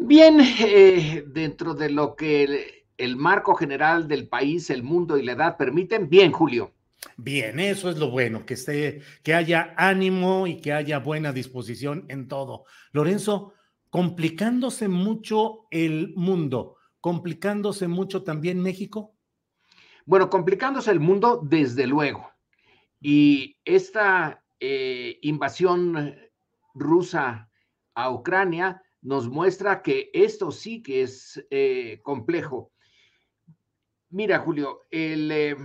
Bien, eh, dentro de lo que el, el, marco general del país, el mundo y la edad permiten, bien, Julio. Bien, eso es lo bueno, que esté, que haya ánimo y que haya buena disposición en todo. Lorenzo, complicándose mucho el mundo, complicándose mucho también México. Bueno, complicándose el mundo, desde luego. Y esta eh, invasión rusa a Ucrania nos muestra que esto sí que es eh, complejo. Mira, Julio, el eh,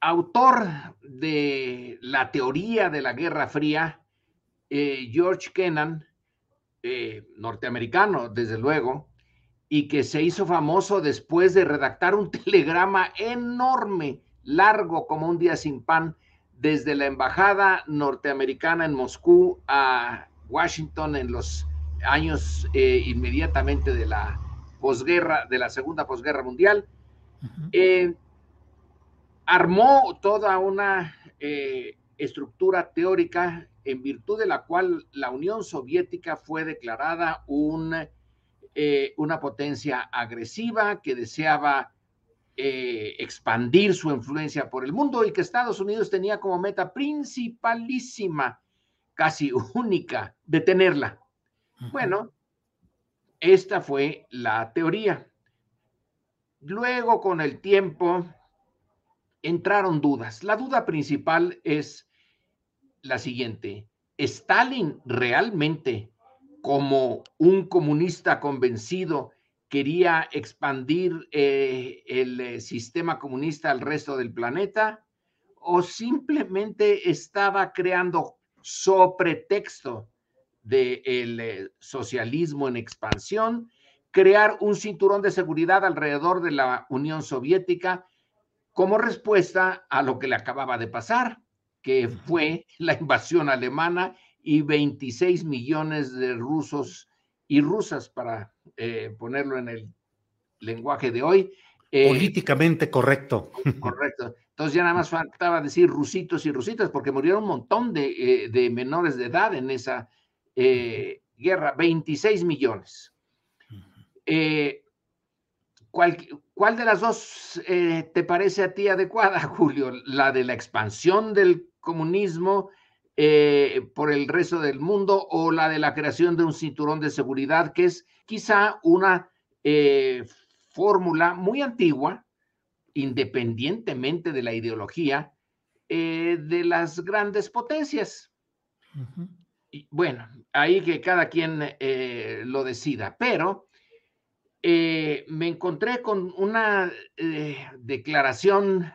autor de la teoría de la Guerra Fría, eh, George Kennan, norteamericano, desde luego, y que se hizo famoso después de redactar un telegrama enorme, largo como un día sin pan, desde la embajada norteamericana en Moscú a Washington en los años eh, inmediatamente de la posguerra, de la segunda posguerra mundial, eh, armó toda una eh, estructura teórica en virtud de la cual la Unión Soviética fue declarada un, una potencia agresiva que deseaba expandir su influencia por el mundo y que Estados Unidos tenía como meta principalísima, casi única, detenerla. Bueno, esta fue la teoría. Luego, con el tiempo, entraron dudas. La duda principal es la siguiente. ¿Stalin realmente, como un comunista convencido, quería expandir eh, el eh, sistema comunista al resto del planeta? ¿O simplemente estaba creando sobre texto del eh, socialismo en expansión, crear un cinturón de seguridad alrededor de la Unión Soviética como respuesta a lo que le acababa de pasar, que fue la invasión alemana y 26 millones de rusos y rusas, para eh, ponerlo en el lenguaje de hoy. Eh, Políticamente correcto. Correcto. Entonces ya nada más faltaba decir rusitos y rusitas, porque murieron un montón de, de menores de edad en esa eh, guerra, 26 millones. Eh, ¿cuál, ¿cuál, de las dos eh, te parece a ti adecuada, Julio? ¿La de la expansión del comunismo por el resto del mundo o la de la creación de un cinturón de seguridad, que es quizá una fórmula muy antigua, independientemente de la ideología, de las grandes potencias? Bueno, ahí que cada quien eh, lo decida, pero eh, me encontré con una eh, declaración,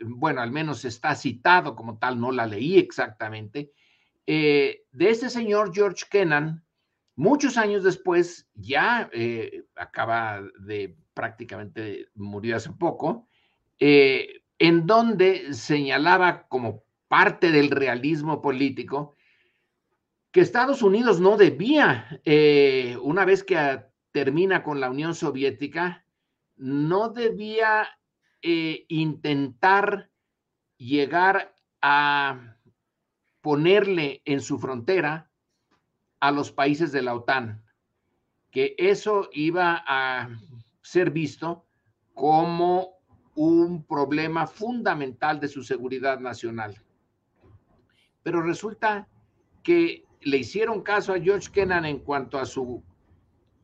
bueno, al menos está citado como tal, no la leí exactamente, de este señor George Kennan, muchos años después, ya acaba de prácticamente murió hace poco, en donde señalaba como parte del realismo político, que Estados Unidos no debía, eh, una vez que termina con la Unión Soviética, no debía eh, intentar llegar a ponerle en su frontera a los países de la OTAN, que eso iba a ser visto como un problema fundamental de su seguridad nacional. Pero resulta que le hicieron caso a George Kennan en cuanto a su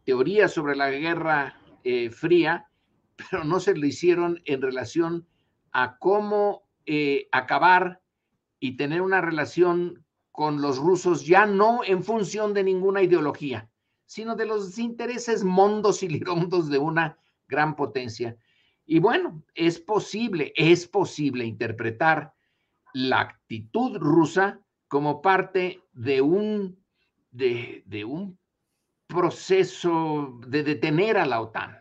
teoría sobre la guerra eh, fría, pero no se lo hicieron en relación a cómo eh, acabar y tener una relación con los rusos ya no en función de ninguna ideología, sino de los intereses mondos y lirondos de una gran potencia. Y bueno, es posible, es posible interpretar la actitud rusa como parte de un, de, de un proceso de detener a la OTAN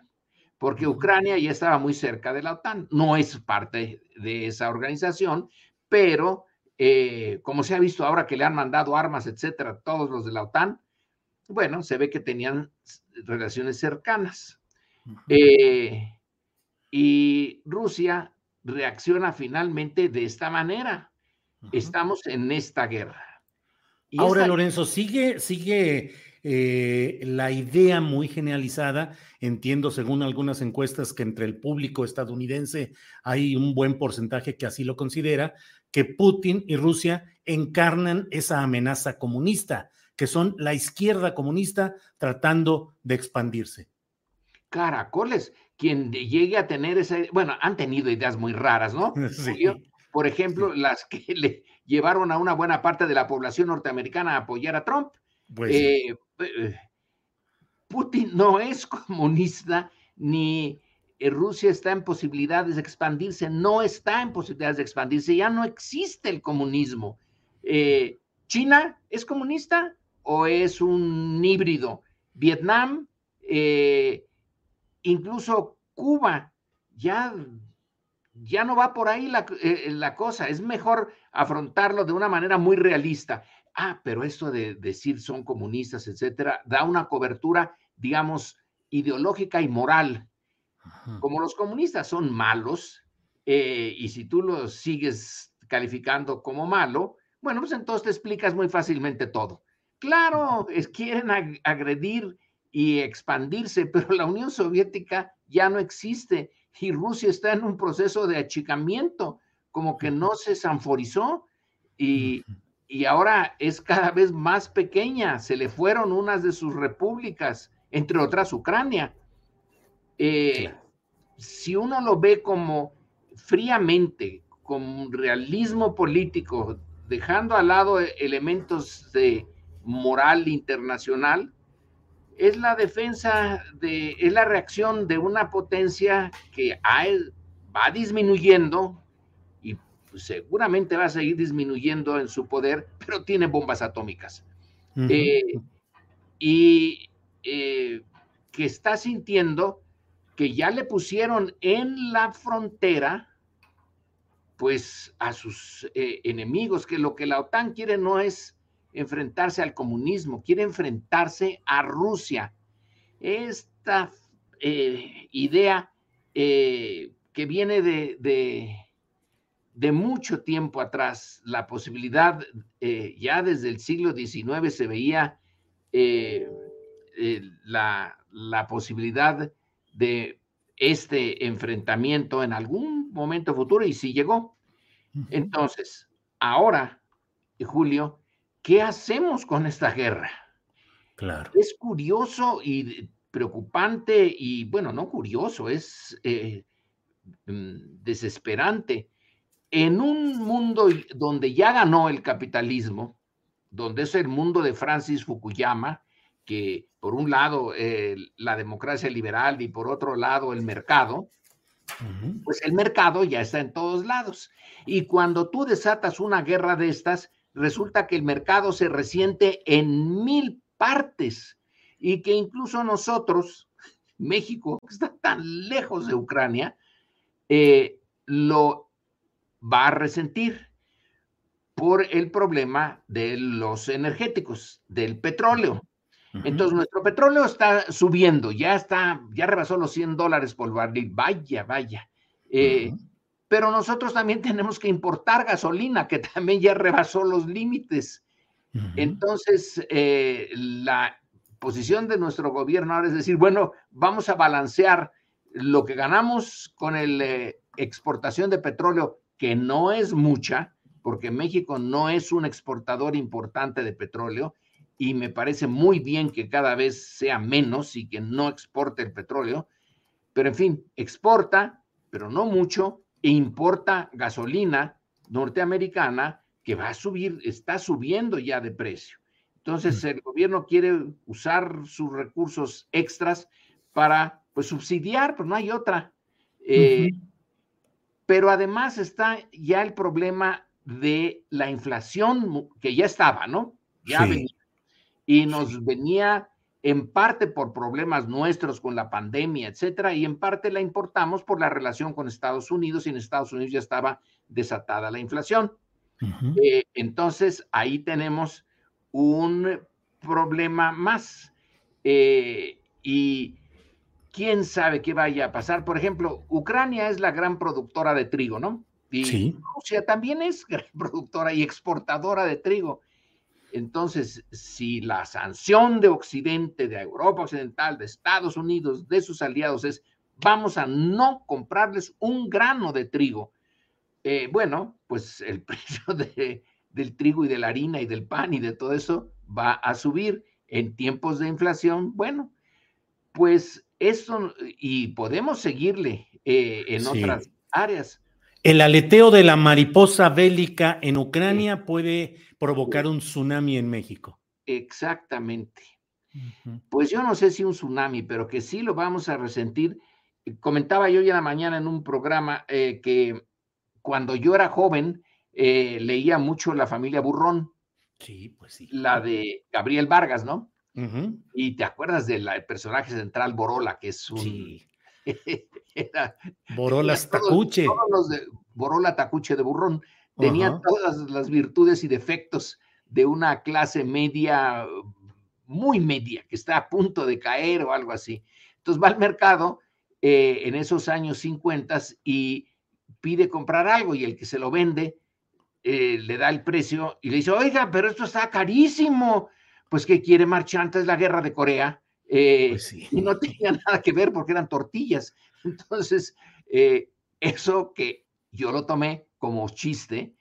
porque Ucrania ya estaba muy cerca de la OTAN, no es parte de esa organización, pero eh, como se ha visto ahora que le han mandado armas, etcétera, todos los de la OTAN, bueno, se ve que tenían relaciones cercanas. Eh, y Rusia reacciona finalmente de esta manera. Estamos en esta guerra. ahora, Lorenzo, sigue, sigue eh, la idea muy generalizada, entiendo según algunas encuestas que entre el público estadounidense hay un buen porcentaje que así lo considera, que Putin y Rusia encarnan esa amenaza comunista, que son la izquierda comunista tratando de expandirse. Caracoles, quien llegue a tener esa, bueno, han tenido ideas muy raras, ¿no? Por ejemplo, las que le llevaron a una buena parte de la población norteamericana a apoyar a Trump. Pues, eh, eh, Putin no es comunista ni eh, Rusia está en posibilidades de expandirse, no está en posibilidades de expandirse, ya no existe el comunismo. ¿China es comunista o es un híbrido? Vietnam, incluso Cuba, ya, ya no va por ahí la, la cosa, es mejor afrontarlo de una manera muy realista ah, pero esto de decir son comunistas, etcétera, da una cobertura, digamos, ideológica y moral. Como los comunistas son malos, eh, y si tú los sigues calificando como malo, bueno, pues entonces te explicas muy fácilmente todo. Claro, es, quieren agredir y expandirse, pero la Unión Soviética ya no existe y Rusia está en un proceso de achicamiento, como que no se sanforizó y, y ahora es cada vez más pequeña. Se le fueron unas de sus repúblicas, entre otras Ucrania. Eh, si uno lo ve como fríamente, como un realismo político, dejando al lado elementos de moral internacional, es la defensa de, es la reacción de una potencia que va disminuyendo pues, seguramente va a seguir disminuyendo en su poder, pero tiene bombas atómicas. Eh, y eh, que está sintiendo que ya le pusieron en la frontera, pues a sus eh, enemigos, que lo que la OTAN quiere no es enfrentarse al comunismo, quiere enfrentarse a Rusia. Esta idea que viene de de mucho tiempo atrás, la posibilidad, eh, ya desde el siglo XIX se veía eh, eh, la, posibilidad de este enfrentamiento en algún momento futuro y sí llegó. Entonces, ahora, Julio, ¿qué hacemos con esta guerra? Claro. Es curioso y preocupante y, bueno, no curioso, es mm, desesperante en un mundo donde ya ganó el capitalismo, donde es el mundo de Francis Fukuyama, que por un lado la democracia liberal y por otro lado el mercado, pues el mercado ya está en todos lados. Y cuando tú desatas una guerra de estas, resulta que el mercado se resiente en mil partes y que incluso nosotros, México, que está tan lejos de Ucrania, eh, lo va a resentir por el problema de los energéticos, del petróleo. Entonces, nuestro petróleo está subiendo, ya está, ya rebasó los 100 dólares por barril, vaya, vaya. Eh, pero nosotros también tenemos que importar gasolina, que también ya rebasó los límites. Entonces, eh, la posición de nuestro gobierno ahora es decir, bueno, vamos a balancear lo que ganamos con la eh, exportación de petróleo, que no es mucha, porque México no es un exportador importante de petróleo, y me parece muy bien que cada vez sea menos y que no exporte el petróleo, pero en fin, exporta, pero no mucho, e importa gasolina norteamericana que va a subir, está subiendo ya de precio. Entonces, el gobierno quiere usar sus recursos extras para pues, subsidiar, pero no hay otra. Eh, pero además está ya el problema de la inflación que ya estaba, ¿no? Ya venía. Y nos venía en parte por problemas nuestros con la pandemia, etcétera, y en parte la importamos por la relación con Estados Unidos, y en Estados Unidos ya estaba desatada la inflación. Eh, entonces, ahí tenemos un problema más. Eh, y quién sabe qué vaya a pasar. Por ejemplo, Ucrania es la gran productora de trigo, ¿no? Y Rusia también es gran productora y exportadora de trigo. Entonces, si la sanción de Occidente, de Europa Occidental, de Estados Unidos, de sus aliados es vamos a no comprarles un grano de trigo, eh, bueno, pues el precio de, del trigo y de la harina y del pan y de todo eso va a subir en tiempos de inflación. Bueno, pues eso, y podemos seguirle eh, en otras áreas. El aleteo de la mariposa bélica en Ucrania puede provocar un tsunami en México. Exactamente. Pues yo no sé si un tsunami, pero que sí lo vamos a resentir. Comentaba yo ya la mañana en un programa eh, que cuando yo era joven, eh, leía mucho La familia Burrón. Sí, pues sí. La de Gabriel Vargas, ¿no? Y te acuerdas del personaje central Borola, que es un. Sí. Borola Tacuche. Borola Tacuche de Burrón. Tenía todas las virtudes y defectos de una clase media, muy media, que está a punto de caer o algo así. Entonces va al mercado eh, en esos años 50 y pide comprar algo y el que se lo vende eh, le da el precio y le dice, oiga, pero esto está carísimo. Pues que quiere marchante, es la guerra de Corea. Eh, pues y no tenía nada que ver porque eran tortillas. Entonces, eh, eso que yo lo tomé como chiste,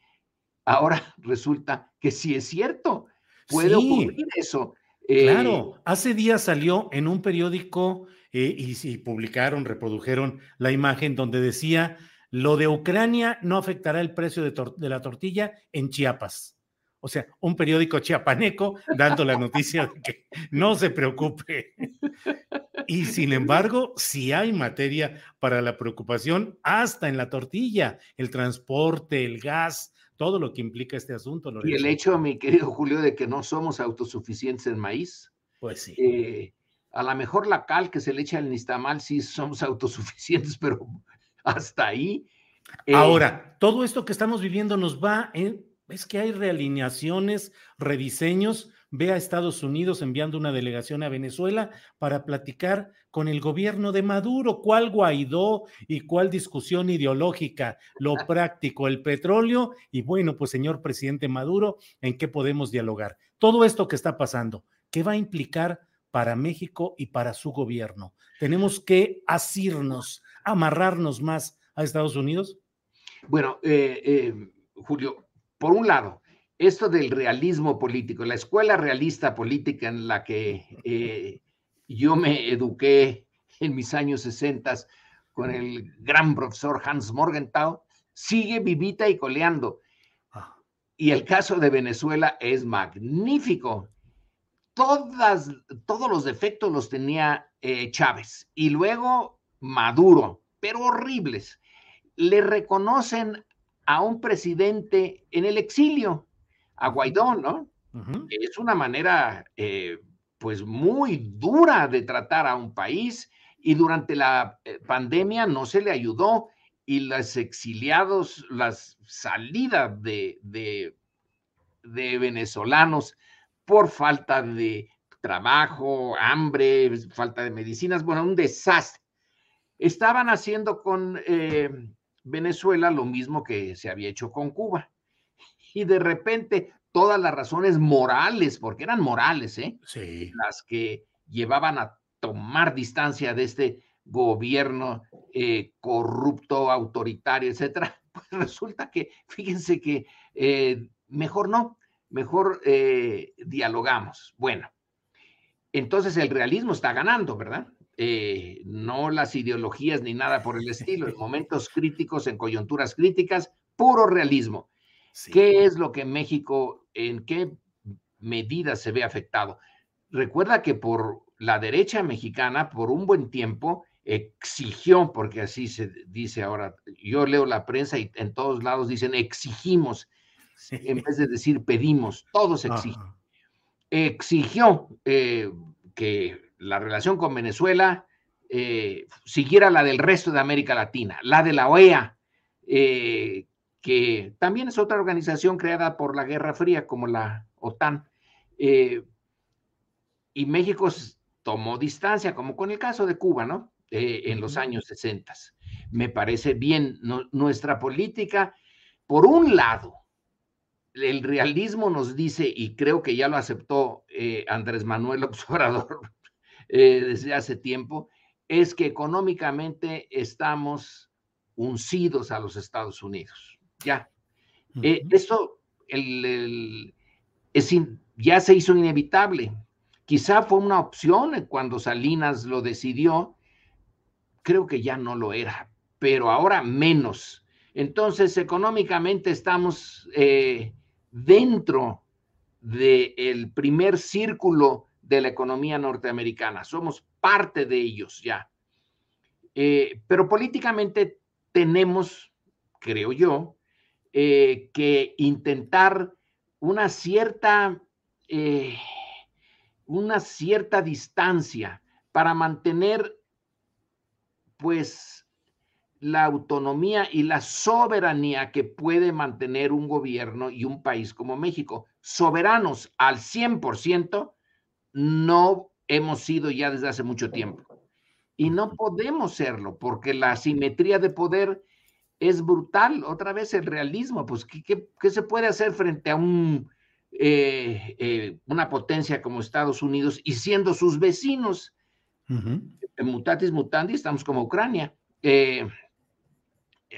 ahora resulta que sí es cierto. Puede ocurrir eso. claro, hace días salió en un periódico y, y publicaron, reprodujeron la imagen donde decía lo de Ucrania no afectará el precio de, la tortilla en Chiapas. O sea, un periódico chiapaneco dando la noticia de que no se preocupe. Y sin embargo, si hay materia para la preocupación, hasta en la tortilla, el transporte, el gas, todo lo que implica este asunto. Y el hecho, mi querido Julio, de que no somos autosuficientes en maíz. Pues sí. Eh, a lo mejor la cal que se le echa al nistamal sí somos autosuficientes, pero hasta ahí. Eh, Ahora, todo esto que estamos viviendo nos va en, es que hay realineaciones, rediseños. Ve a Estados Unidos enviando una delegación a Venezuela para platicar con el gobierno de Maduro, cuál Guaidó y cuál discusión ideológica, lo práctico, el petróleo y bueno, pues señor presidente Maduro, ¿en qué podemos dialogar? Todo esto que está pasando, ¿qué va a implicar para México y para su gobierno? Tenemos que asirnos amarrarnos más a Estados Unidos? Bueno, eh, eh, Julio, por un lado, esto del realismo político, la escuela realista política en la que eh, yo me eduqué en mis años 60 con el gran profesor Hans Morgenthau, sigue vivita y coleando. Ah. Y el caso de Venezuela es magnífico. Todas, todos los defectos los tenía Chávez. Y luego Maduro, pero horribles. Le reconocen a un presidente en el exilio, a Guaidó, ¿no? Es una manera, eh, pues, muy dura de tratar a un país y durante la eh, pandemia no se le ayudó y los exiliados, las salidas de, de, de venezolanos por falta de trabajo, hambre, falta de medicinas, bueno, un desastre. Estaban haciendo con eh, Venezuela lo mismo que se había hecho con Cuba. Y de repente todas las razones morales, porque eran morales, ¿eh? Sí. Las que llevaban a tomar distancia de este gobierno eh, corrupto, autoritario, etcétera, pues resulta que, fíjense que eh, mejor no, mejor eh, dialogamos. Bueno, entonces el realismo está ganando, ¿verdad? No las ideologías ni nada por el estilo. En momentos críticos, en coyunturas críticas, puro realismo. ¿Qué es lo que México, en qué medida se ve afectado? Recuerda que por la derecha mexicana, por un buen tiempo, exigió, porque así se dice ahora, yo leo la prensa y en todos lados dicen exigimos, en vez de decir pedimos, todos exigen. Exigió eh, que la relación con Venezuela eh, siguiera la del resto de América Latina, la de la OEA, eh, que también es otra organización creada por la Guerra Fría, como la OTAN. y México tomó distancia, como con el caso de Cuba, ¿no? Eh, en los años 60. Me parece bien nuestra política. Por un lado, el realismo nos dice, y creo que ya lo aceptó eh, Andrés Manuel Obrador eh, desde hace tiempo, es que económicamente estamos uncidos a los Estados Unidos. Ya. esto es ya se hizo inevitable. Quizá fue una opción cuando Salinas lo decidió, creo que ya no lo era, pero ahora menos. Entonces, económicamente estamos eh, dentro del primer círculo de la economía norteamericana, somos parte de ellos ya. Eh, pero políticamente tenemos, creo yo, eh, que intentar una cierta, una cierta distancia para mantener pues la autonomía y la soberanía que puede mantener un gobierno y un país como México. Soberanos al 100% no hemos sido ya desde hace mucho tiempo. Y no podemos serlo porque la simetría de poder es brutal. Otra vez el realismo, pues, ¿qué, se puede hacer frente a un, eh, eh, una potencia como Estados Unidos y siendo sus vecinos? mutatis mutandi, estamos como Ucrania, eh,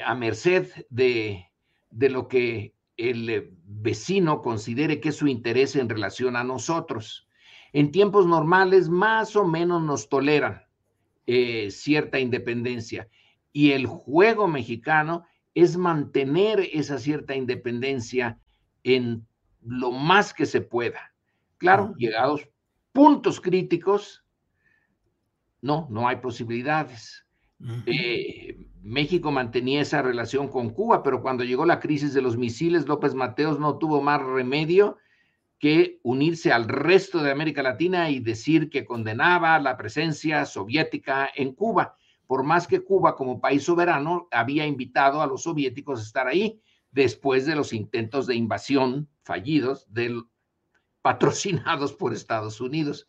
a merced de, lo que el vecino considere que es su interés en relación a nosotros. En tiempos normales, más o menos nos toleran eh, cierta independencia. Y el juego mexicano es mantener esa cierta independencia en lo más que se pueda. Claro, llegados puntos críticos, no, no hay posibilidades. Eh, México mantenía esa relación con Cuba, pero cuando llegó la crisis de los misiles, López Mateos no tuvo más remedio que unirse al resto de América Latina y decir que condenaba la presencia soviética en Cuba, por más que Cuba como país soberano había invitado a los soviéticos a estar ahí después de los intentos de invasión fallidos del, patrocinados por Estados Unidos.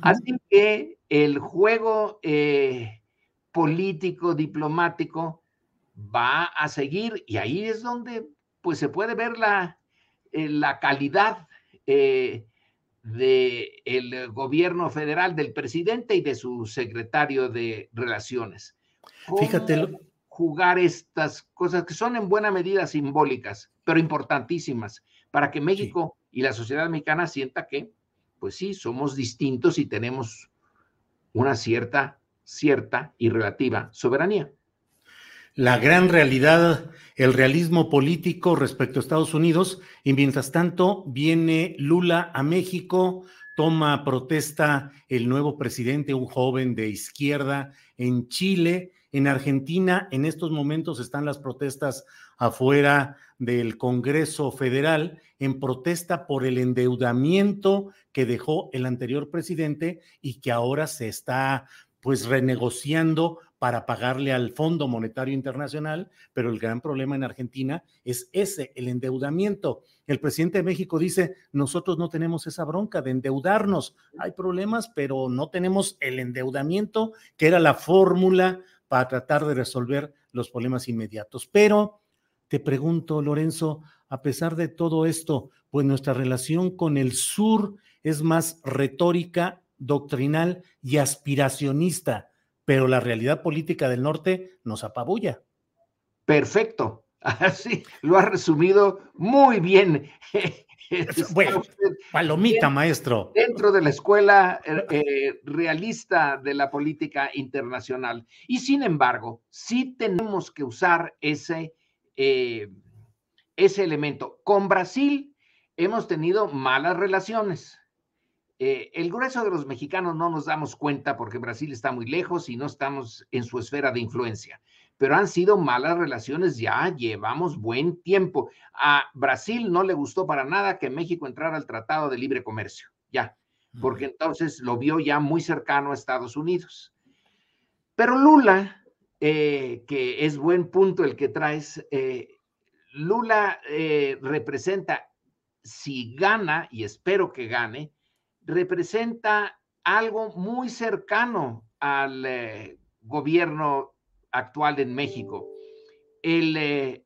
Así que el juego eh, político, diplomático, va a seguir y ahí es donde pues se puede ver la, eh, la calidad eh, del gobierno federal, del presidente y de su secretario de Relaciones. Fíjate. Jugar estas cosas que son en buena medida simbólicas, pero importantísimas, para que México y la sociedad mexicana sienta que pues sí, somos distintos y tenemos una cierta, cierta y relativa soberanía. La gran realidad, el realismo político respecto a Estados Unidos, y mientras tanto viene Lula a México, toma protesta el nuevo presidente, un joven de izquierda en Chile, en Argentina, en estos momentos están las protestas afuera del Congreso Federal en protesta por el endeudamiento que dejó el anterior presidente y que ahora se está pues renegociando para pagarle al Fondo Monetario Internacional, pero el gran problema en Argentina es ese, el endeudamiento. El presidente de México dice, nosotros no tenemos esa bronca de endeudarnos, hay problemas, pero no tenemos el endeudamiento, que era la fórmula para tratar de resolver los problemas inmediatos. Pero te pregunto, Lorenzo, a pesar de todo esto, pues nuestra relación con el sur es más retórica, doctrinal y aspiracionista, pero la realidad política del norte nos apabulla. Perfecto, así lo ha resumido muy bien. Bueno, palomita, maestro. Dentro de la escuela eh, eh, realista de la política internacional. Y sin embargo, sí tenemos que usar ese, eh, ese elemento. Con Brasil hemos tenido malas relaciones. El grueso de los mexicanos no nos damos cuenta porque Brasil está muy lejos y no estamos en su esfera de influencia pero han sido malas relaciones ya, llevamos buen tiempo. A Brasil no le gustó para nada que México entrara al Tratado de Libre Comercio, ya, porque entonces lo vio ya muy cercano a Estados Unidos. Pero Lula, eh, que es buen punto el que traes, eh, Lula eh, representa, si gana, y espero que gane, representa algo muy cercano al gobierno actual en México. El eh,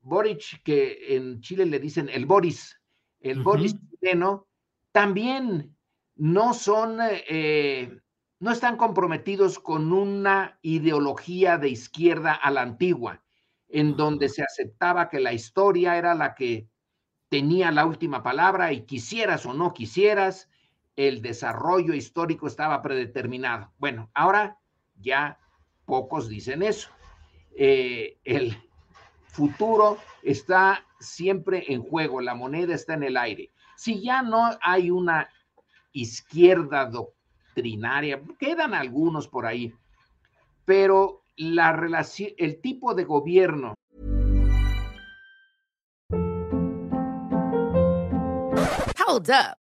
Boric, que en Chile le dicen el Boris, el Boris chileno, también no son, eh, no están comprometidos con una ideología de izquierda a la antigua, en donde se aceptaba que la historia era la que tenía la última palabra y quisieras o no quisieras, el desarrollo histórico estaba predeterminado. Bueno, ahora ya pocos dicen eso. Eh, el futuro está siempre en juego, la moneda está en el aire. Si ya no hay una izquierda doctrinaria, quedan algunos por ahí, pero la relación, el tipo de gobierno. Hold up.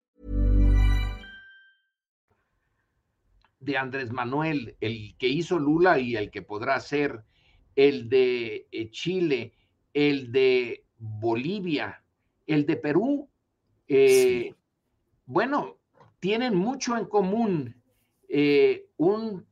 De Andrés Manuel, el que hizo Lula y el que podrá ser el de eh, Chile, el de Bolivia, el de Perú, eh, bueno, tienen mucho en común eh, un,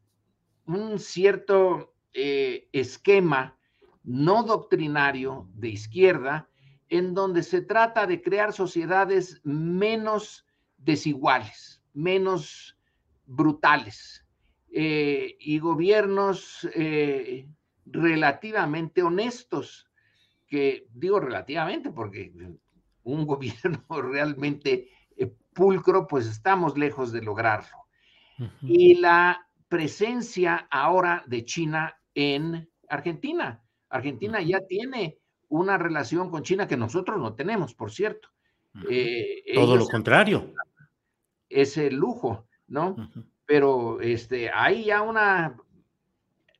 un, cierto esquema no doctrinario de izquierda en donde se trata de crear sociedades menos desiguales, menos brutales eh, y gobiernos eh, relativamente honestos, que digo relativamente porque un gobierno realmente eh, pulcro, pues estamos lejos de lograrlo. Y la presencia ahora de China en Argentina. Argentina ya tiene una relación con China que nosotros no tenemos, por cierto. Todo lo contrario. Ese lujo. ¿No? Pero este, hay ya una,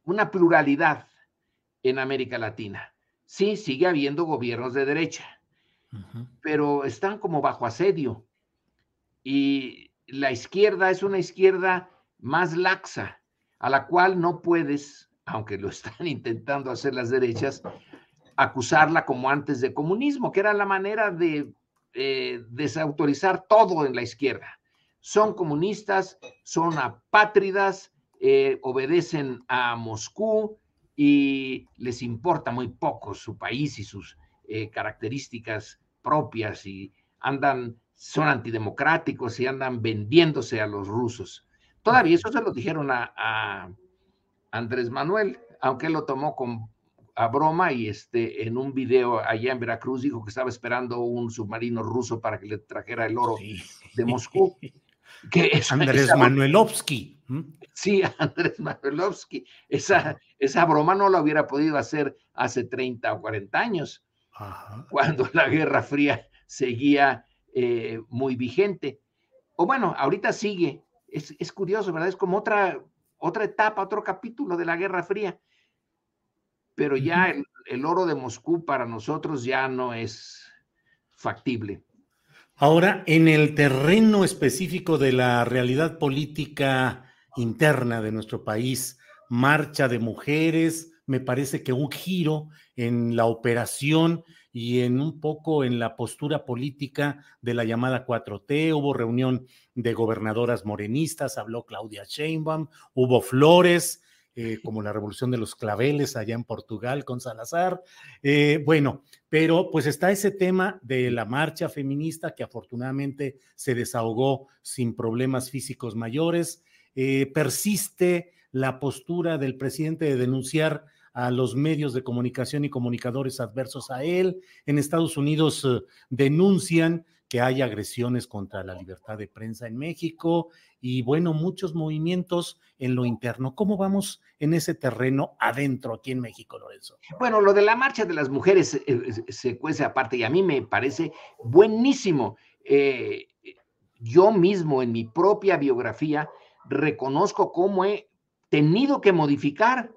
una pluralidad en América Latina. Sí, sigue habiendo gobiernos de derecha, pero están como bajo asedio. Y la izquierda es una izquierda más laxa, a la cual no puedes, aunque lo están intentando hacer las derechas, acusarla como antes de comunismo, que era la manera de eh, desautorizar todo en la izquierda son comunistas, son apátridas, eh, obedecen a Moscú y les importa muy poco su país y sus eh, características propias y andan, son antidemocráticos y andan vendiéndose a los rusos. Todavía eso se lo dijeron a, Andrés Manuel, aunque él lo tomó con a broma y este, en un video allá en Veracruz dijo que estaba esperando un submarino ruso para que le trajera el oro de Moscú. Que Andrés Manuelovsky. Sí, Andrés Manuelovsky. Esa, esa broma no la hubiera podido hacer hace 30 o 40 años, cuando la Guerra Fría seguía eh, muy vigente. O bueno, ahorita sigue. Es, es curioso, ¿verdad? Es como otra, otra etapa, otro capítulo de la Guerra Fría pero ya el, oro de Moscú para nosotros ya no es factible. Ahora, en el terreno específico de la realidad política interna de nuestro país, marcha de mujeres, me parece que un giro en la operación y en un poco en la postura política de la llamada 4T. Hubo reunión de gobernadoras morenistas, habló Claudia Sheinbaum, hubo flores, eh, como la revolución de los claveles allá en Portugal con Salazar. Eh, bueno, pero pues está ese tema de la marcha feminista que afortunadamente se desahogó sin problemas físicos mayores. Eh, persiste la postura del presidente de denunciar a los medios de comunicación y comunicadores adversos a él. En Estados Unidos denuncian que hay agresiones contra la libertad de prensa en México y bueno, muchos movimientos en lo interno. ¿Cómo vamos en ese terreno adentro aquí en México, Lorenzo? Bueno, lo de la marcha de las mujeres eh, eh, se cuece aparte y a mí me parece buenísimo. Eh, yo mismo en mi propia biografía reconozco cómo he tenido que modificar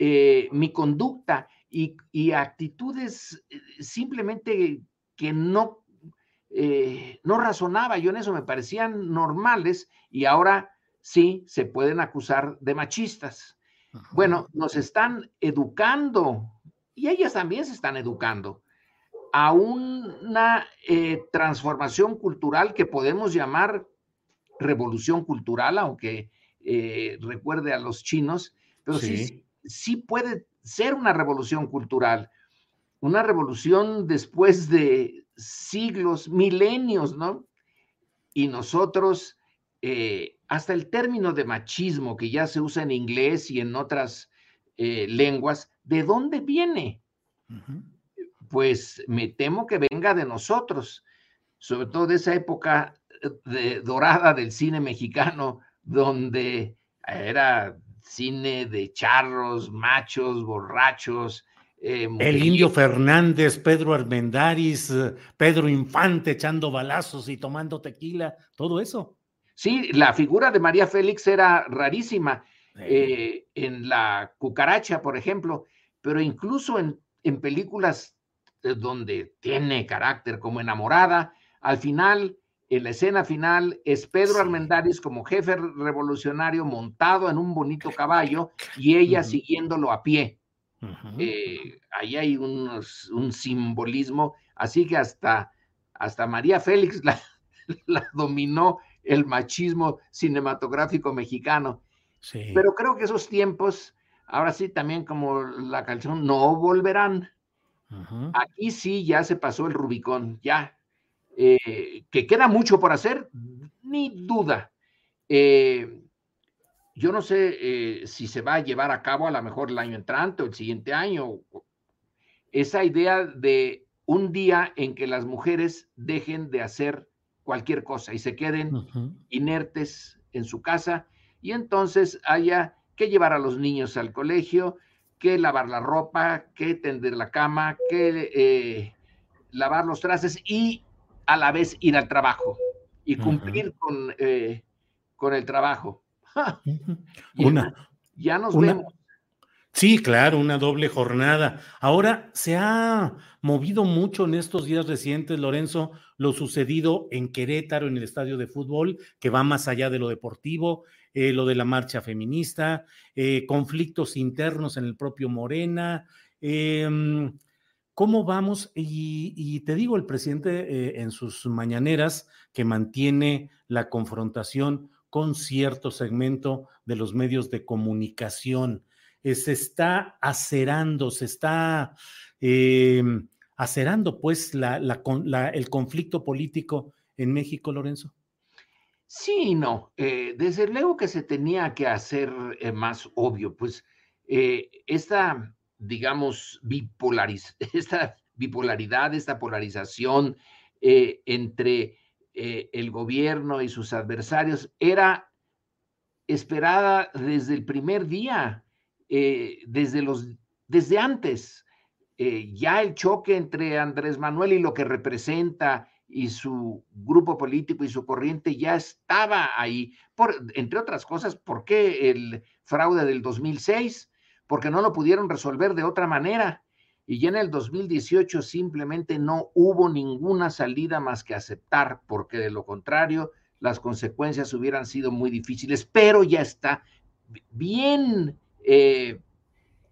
mi conducta y, y actitudes simplemente que no eh, no razonaba, yo en eso me parecían normales y ahora sí se pueden acusar de machistas. Bueno, nos están educando y ellas también se están educando a una eh, transformación cultural que podemos llamar revolución cultural, aunque eh, recuerde a los chinos, pero sí, sí puede ser una revolución cultural, una revolución después de siglos, milenios, ¿no? Y nosotros, eh, hasta el término de machismo que ya se usa en inglés y en otras eh, lenguas, ¿de dónde viene? Pues me temo que venga de nosotros, sobre todo de esa época eh, de, dorada del cine mexicano, donde era cine de charros, machos, borrachos, eh, el Indio Fernández, Pedro Armendáriz, eh, Pedro Infante echando balazos y tomando tequila, todo eso. Sí, la figura de María Félix era rarísima eh, en la cucaracha, por ejemplo, pero incluso en, en películas donde tiene carácter como enamorada, al final, en la escena final, es Pedro Armendáriz como jefe revolucionario montado en un bonito caballo y ella siguiéndolo a pie. Eh, ahí hay un simbolismo, así que hasta, hasta María Félix la, dominó el machismo cinematográfico mexicano. Pero creo que esos tiempos, ahora sí, también como la canción, no volverán. Aquí sí ya se pasó el Rubicón, ya. Eh, que queda mucho por hacer, ni duda. Eh, yo no sé eh, si se va a llevar a cabo a lo mejor el año entrante o el siguiente año. Esa idea de un día en que las mujeres dejen de hacer cualquier cosa y se queden inertes en su casa y entonces haya que llevar a los niños al colegio, que lavar la ropa, que tender la cama, que eh, lavar los trastes y a la vez ir al trabajo y cumplir con, eh, con el trabajo. una, ya nos vemos. Sí, claro, una doble jornada. Ahora se ha movido mucho en estos días recientes, Lorenzo, lo sucedido en Querétaro, en el estadio de fútbol, que va más allá de lo deportivo, eh, lo de la marcha feminista, eh, conflictos internos en el propio Morena. Em, ¿Cómo vamos? Y, te digo, el presidente eh, en sus mañaneras que mantiene la confrontación con cierto segmento de los medios de comunicación. Eh, se está acerando, se está em, acerando pues el conflicto político en México, Lorenzo. Sí, no, eh, desde luego que se tenía que hacer eh, más obvio, pues esta digamos, bipolariz esta bipolaridad, esta polarización eh, entre eh, el gobierno y sus adversarios era esperada desde el primer día, eh, desde, los, desde antes. ya el choque entre Andrés Manuel y lo que representa y su grupo político y su corriente ya estaba ahí, por, entre otras cosas, ¿por qué el fraude del 2006? Porque no lo pudieron resolver de otra manera. Y ya en el 2018 simplemente no hubo ninguna salida más que aceptar, porque de lo contrario las consecuencias hubieran sido muy difíciles, pero ya está bien eh,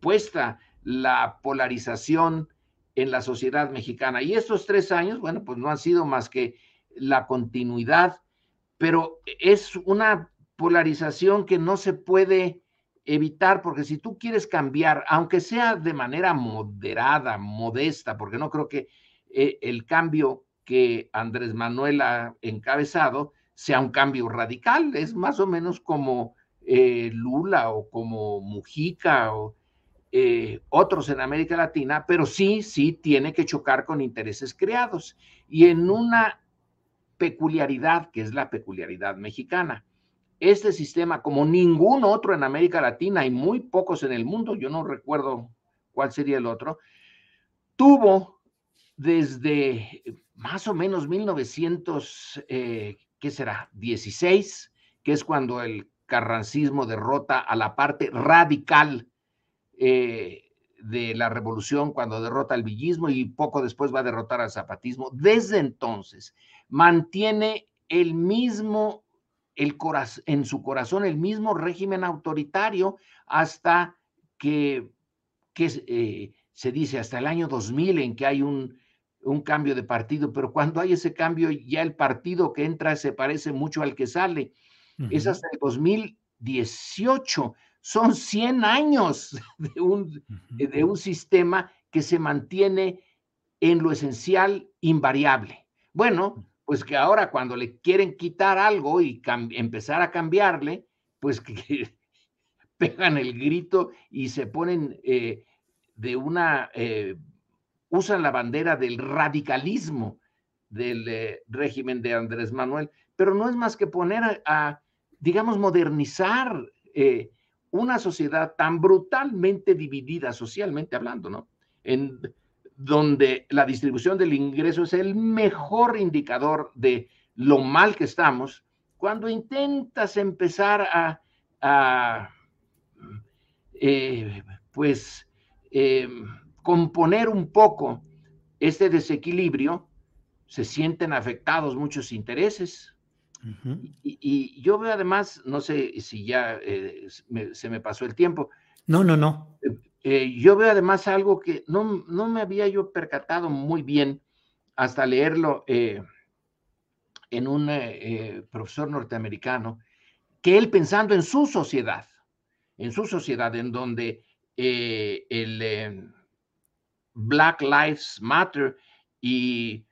puesta la polarización en la sociedad mexicana. Y estos tres años, bueno, pues no han sido más que la continuidad, pero es una polarización que no se puede evitar, porque si tú quieres cambiar, aunque sea de manera moderada, modesta, porque no creo que eh, el cambio que Andrés Manuel ha encabezado sea un cambio radical, es más o menos como eh, Lula o como Mujica o eh, otros en América Latina, pero sí, sí tiene que chocar con intereses creados y en una peculiaridad que es la peculiaridad mexicana. Este sistema, como ningún otro en América Latina y muy pocos en el mundo, yo no recuerdo cuál sería el otro, tuvo desde más o menos 1900, eh, ¿qué será? 16, que es cuando el carrancismo derrota a la parte radical eh, de la revolución cuando derrota al villismo y poco después va a derrotar al zapatismo. Desde entonces mantiene el mismo, el en su corazón, el mismo régimen autoritario hasta que, que eh, se dice hasta el año 2000 en que hay un, un cambio de partido, pero cuando hay ese cambio ya el partido que entra se parece mucho al que sale. Es hasta el 2018 son 100 años de un, de un sistema que se mantiene en lo esencial invariable. Bueno, pues que ahora cuando le quieren quitar algo y empezar a cambiarle, pues que, pegan el grito y se ponen eh, de una, eh, usan la bandera del radicalismo del eh, régimen de Andrés Manuel, pero no es más que poner a, digamos, modernizar una sociedad tan brutalmente dividida socialmente hablando, ¿no? En donde la distribución del ingreso es el mejor indicador de lo mal que estamos, cuando intentas empezar a, eh, pues, eh, componer un poco este desequilibrio, se sienten afectados muchos intereses, y, yo veo además, no sé si ya eh, se me pasó el tiempo. No, no, no. Eh, eh, yo veo además algo que no, no, me había yo percatado muy bien hasta leerlo en un profesor norteamericano, que él pensando en su sociedad, en su sociedad en donde el Black Lives Matter y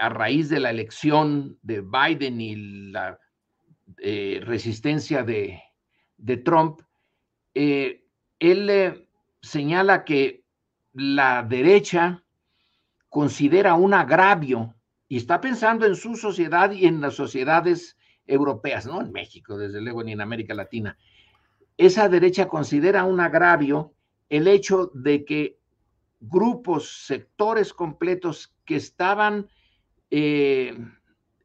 a raíz de la elección de Biden y la eh, resistencia de, Trump, eh, él señala que la derecha considera un agravio y está pensando en su sociedad y en las sociedades europeas, no en México, desde luego, ni en América Latina. Esa derecha considera un agravio el hecho de que grupos, sectores completos que estaban eh,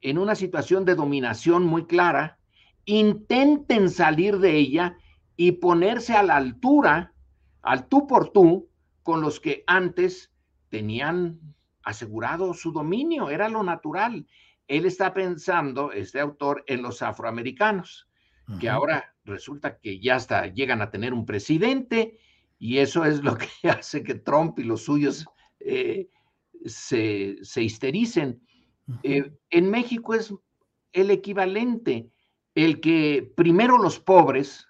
en una situación de dominación muy clara, intenten salir de ella y ponerse a la altura, al tú por tú, con los que antes tenían asegurado su dominio, era lo natural. Él está pensando, este autor, en los afroamericanos, que ahora resulta que ya hasta llegan a tener un presidente y eso es lo que hace que Trump y los suyos eh, se, se histericen. Eh, en México es el equivalente, el que primero los pobres,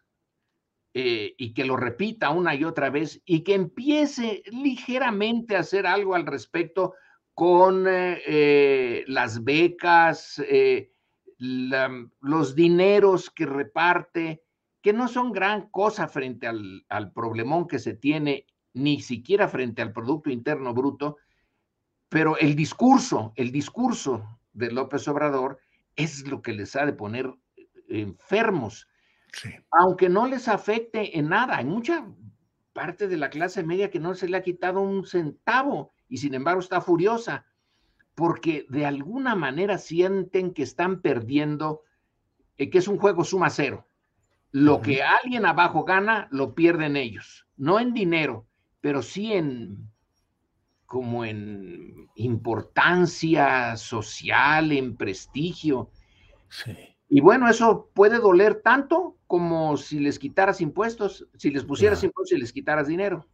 eh, y que lo repita una y otra vez, y que empiece ligeramente a hacer algo al respecto con eh, las becas, los dineros que reparte, que no son gran cosa frente al, al problemón que se tiene ni siquiera frente al Producto Interno Bruto, pero el discurso, el discurso de López Obrador es lo que les ha de poner enfermos, aunque no les afecte en nada. Hay mucha parte de la clase media que no se le ha quitado un centavo y sin embargo está furiosa porque de alguna manera sienten que están perdiendo, eh, que es un juego suma cero. Lo que alguien abajo gana, lo pierden ellos, no en dinero, pero sí en como en importancia social, en prestigio. Y bueno, eso puede doler tanto como si les quitaras impuestos, si les pusieras impuestos y les quitaras dinero.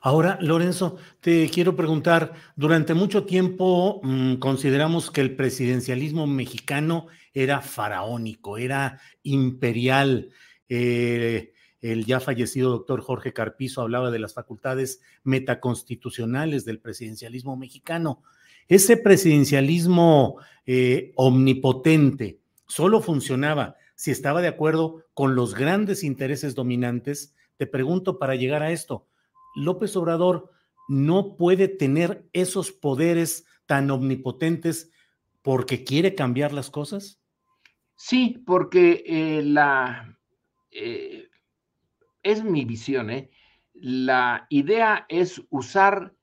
Ahora, Lorenzo, te quiero preguntar, durante mucho tiempo mm, consideramos que el presidencialismo mexicano era faraónico, era imperial. Eh, el ya fallecido doctor Jorge Carpizo hablaba de las facultades metaconstitucionales del presidencialismo mexicano. Ese presidencialismo eh, omnipotente solo funcionaba si estaba de acuerdo con los grandes intereses dominantes. Te pregunto para llegar a esto, López Obrador no puede tener esos poderes tan omnipotentes porque quiere cambiar las cosas? Sí, porque eh, la eh, es mi visión, ¿eh? La idea es usar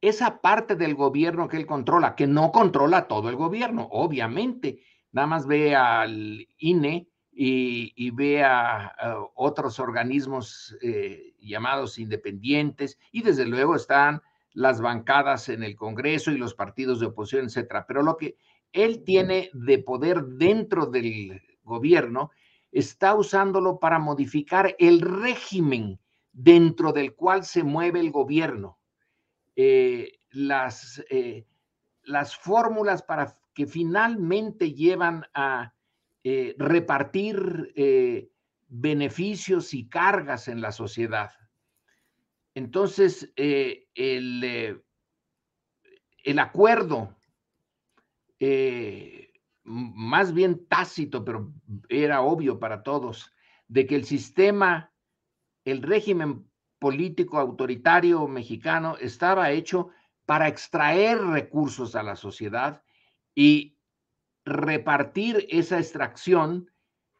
esa parte del gobierno que él controla, que no controla todo el gobierno, obviamente. Nada más ve al INE y, ve a, otros organismos eh, llamados independientes y desde luego están las bancadas en el Congreso y los partidos de oposición, etcétera. Pero lo que él tiene de poder dentro del gobierno está usándolo para modificar el régimen dentro del cual se mueve el gobierno. Eh, las, eh, las fórmulas para que finalmente llevan a eh, repartir beneficios y cargas en la sociedad. Entonces, el, el, acuerdo más bien tácito, pero era obvio para todos, de que el sistema, el régimen político autoritario mexicano estaba hecho para extraer recursos a la sociedad y repartir esa extracción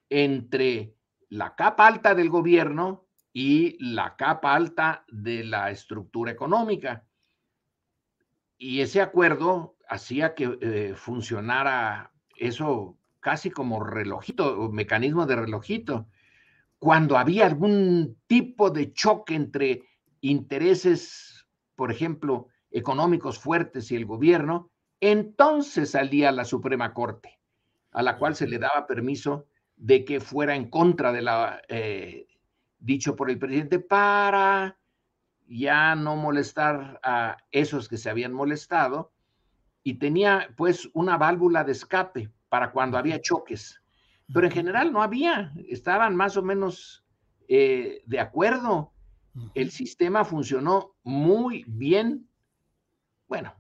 entre la capa alta del gobierno y la capa alta de la estructura económica. Y ese acuerdo hacía que eh, funcionara eso casi como relojito, mecanismo de relojito. Cuando había algún tipo de choque entre intereses, por ejemplo, económicos fuertes y el gobierno, entonces salía la Suprema Corte, a la cual se le daba permiso de que fuera en contra de la eh, dicho por el presidente para ya no molestar a esos que se habían molestado. Y tenía pues una válvula de escape para cuando había choques. Pero en general no había, estaban más o menos eh, de acuerdo. El sistema funcionó muy bien, bueno,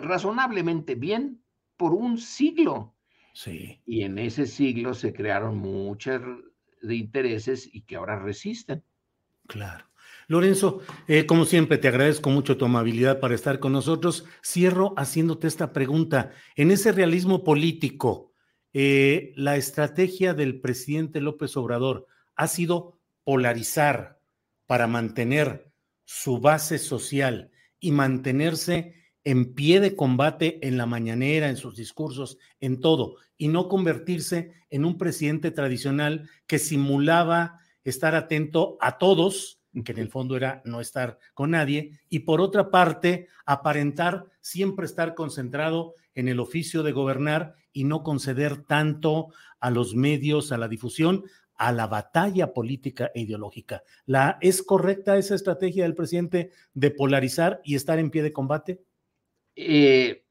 razonablemente bien por un siglo. Sí. Y en ese siglo se crearon muchos de intereses y que ahora resisten. Claro. Lorenzo, eh, como siempre, te agradezco mucho tu amabilidad para estar con nosotros. Cierro haciéndote esta pregunta. En ese realismo político, eh, la estrategia del presidente López Obrador ha sido polarizar para mantener su base social y mantenerse en pie de combate en la mañanera, en sus discursos, en todo, y no convertirse en un presidente tradicional que simulaba estar atento a todos que en el fondo era no estar con nadie, y por otra parte, aparentar siempre estar concentrado en el oficio de gobernar y no conceder tanto a los medios, a la difusión, a la batalla política e ideológica. ¿La, ¿Es correcta esa estrategia del presidente de polarizar y estar en pie de combate? Eh,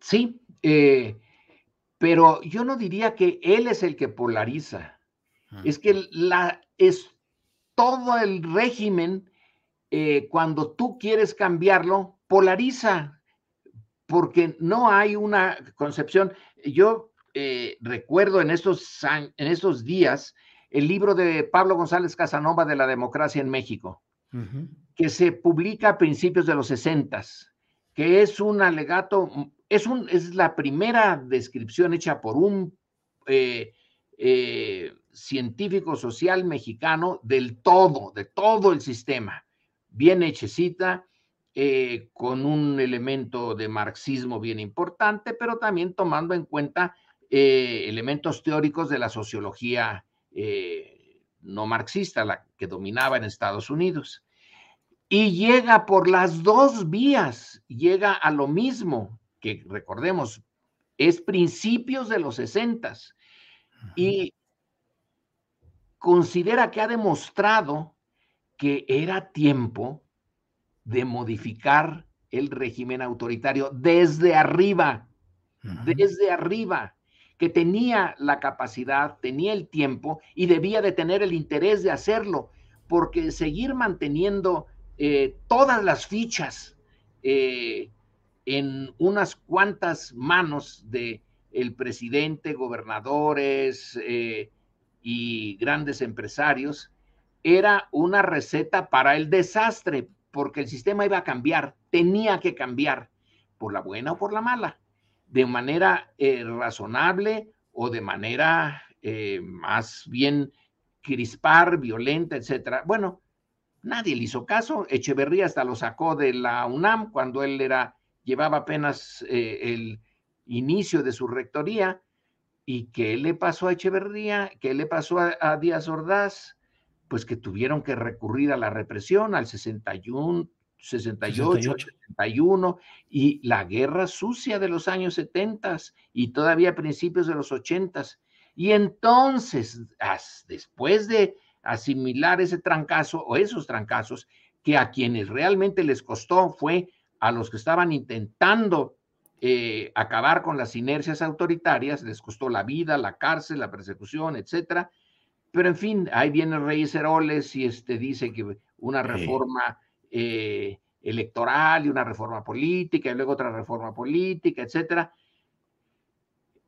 sí, eh, pero yo no diría que él es el que polariza. Es que la, es, todo el régimen, eh, cuando tú quieres cambiarlo, polariza, porque no hay una concepción. Yo eh, recuerdo en estos, en estos días el libro de Pablo González Casanova de la democracia en México. que se publica a principios de los 60, que es un alegato, es, un, es la primera descripción hecha por un eh, eh, científico social mexicano del todo, de todo el sistema, bien hechecita, eh, con un elemento de marxismo bien importante, pero también tomando en cuenta elementos teóricos de la sociología no marxista, la que dominaba en Estados Unidos. Y llega por las dos vías, llega a lo mismo, que recordemos, es principios de los sesentas, y considera que ha demostrado que era tiempo de modificar el régimen autoritario desde arriba, desde arriba que tenía la capacidad, tenía el tiempo y debía de tener el interés de hacerlo, porque seguir manteniendo eh, todas las fichas eh, en unas cuantas manos de el presidente, gobernadores eh, y grandes empresarios, era una receta para el desastre, porque el sistema iba a cambiar, tenía que cambiar, por la buena o por la mala de manera razonable o de manera más bien crispar, violenta, etcétera. Bueno, nadie le hizo caso. Echeverría hasta lo sacó de la UNAM cuando él era, llevaba apenas eh, el inicio de su rectoría. ¿Y qué le pasó a Echeverría? ¿Qué le pasó a, a Díaz Ordaz? Pues que tuvieron que recurrir a la represión al 61, 68, 71 y la guerra sucia de los años 70 y todavía principios de los 80. Y entonces, después de asimilar ese trancazo o esos trancazos, que a quienes realmente les costó fue a los que estaban intentando eh, acabar con las inercias autoritarias, les costó la vida, la cárcel, la persecución, etcétera. Pero en fin, ahí viene Reyes Heroles y este dice que una reforma eh, electoral y una reforma política y luego otra reforma política, etcétera,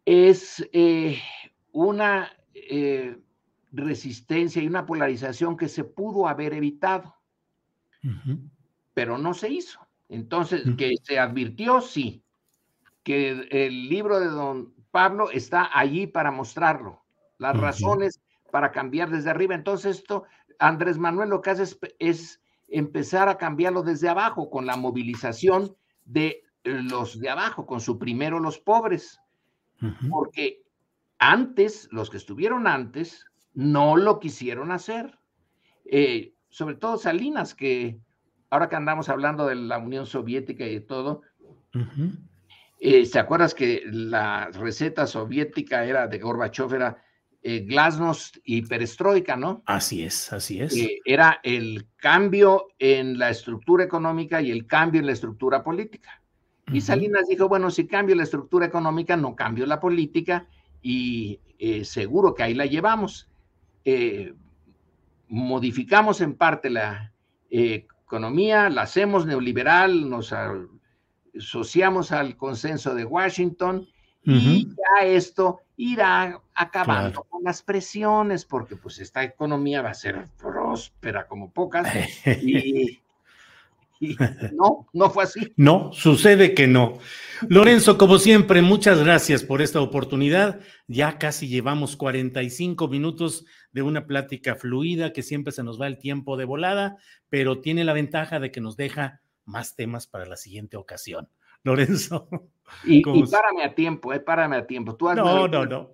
es eh, una resistencia y una polarización que se pudo haber evitado, pero no se hizo. Entonces, que se advirtió, sí, que el libro de don Pablo está allí para mostrarlo, las razones para cambiar desde arriba. Entonces, esto, Andrés Manuel lo que hace es empezar a cambiarlo desde abajo con la movilización de los de abajo, con su primero los pobres. Porque antes, los que estuvieron antes, no lo quisieron hacer. Eh, sobre todo Salinas, que ahora que andamos hablando de la Unión Soviética y de todo, eh, ¿te acuerdas que la receta soviética era de Gorbachev, era eh, Glasnost y Perestroika, ¿no? Así es, así es. era el cambio en la estructura económica y el cambio en la estructura política. Y Salinas dijo, bueno, si cambio la estructura económica, no cambio la política y seguro que ahí la llevamos. Eh, modificamos en parte la economía, la hacemos neoliberal, nos asociamos al consenso de Washington y ya esto irá acabando con las presiones, porque pues esta economía va a ser próspera como pocas. y, no, no fue así. No, sucede que no. Lorenzo, como siempre, muchas gracias por esta oportunidad. Ya casi llevamos 45 minutos de una plática fluida que siempre se nos va el tiempo de volada, pero tiene la ventaja de que nos deja más temas para la siguiente ocasión. Lorenzo. Y, párame a tiempo, eh, párame a tiempo. Tú no, no, no.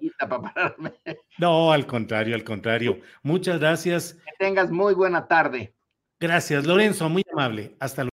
No, al contrario, al contrario. Muchas gracias. Que tengas muy buena tarde. Gracias, Lorenzo, muy amable. Hasta luego.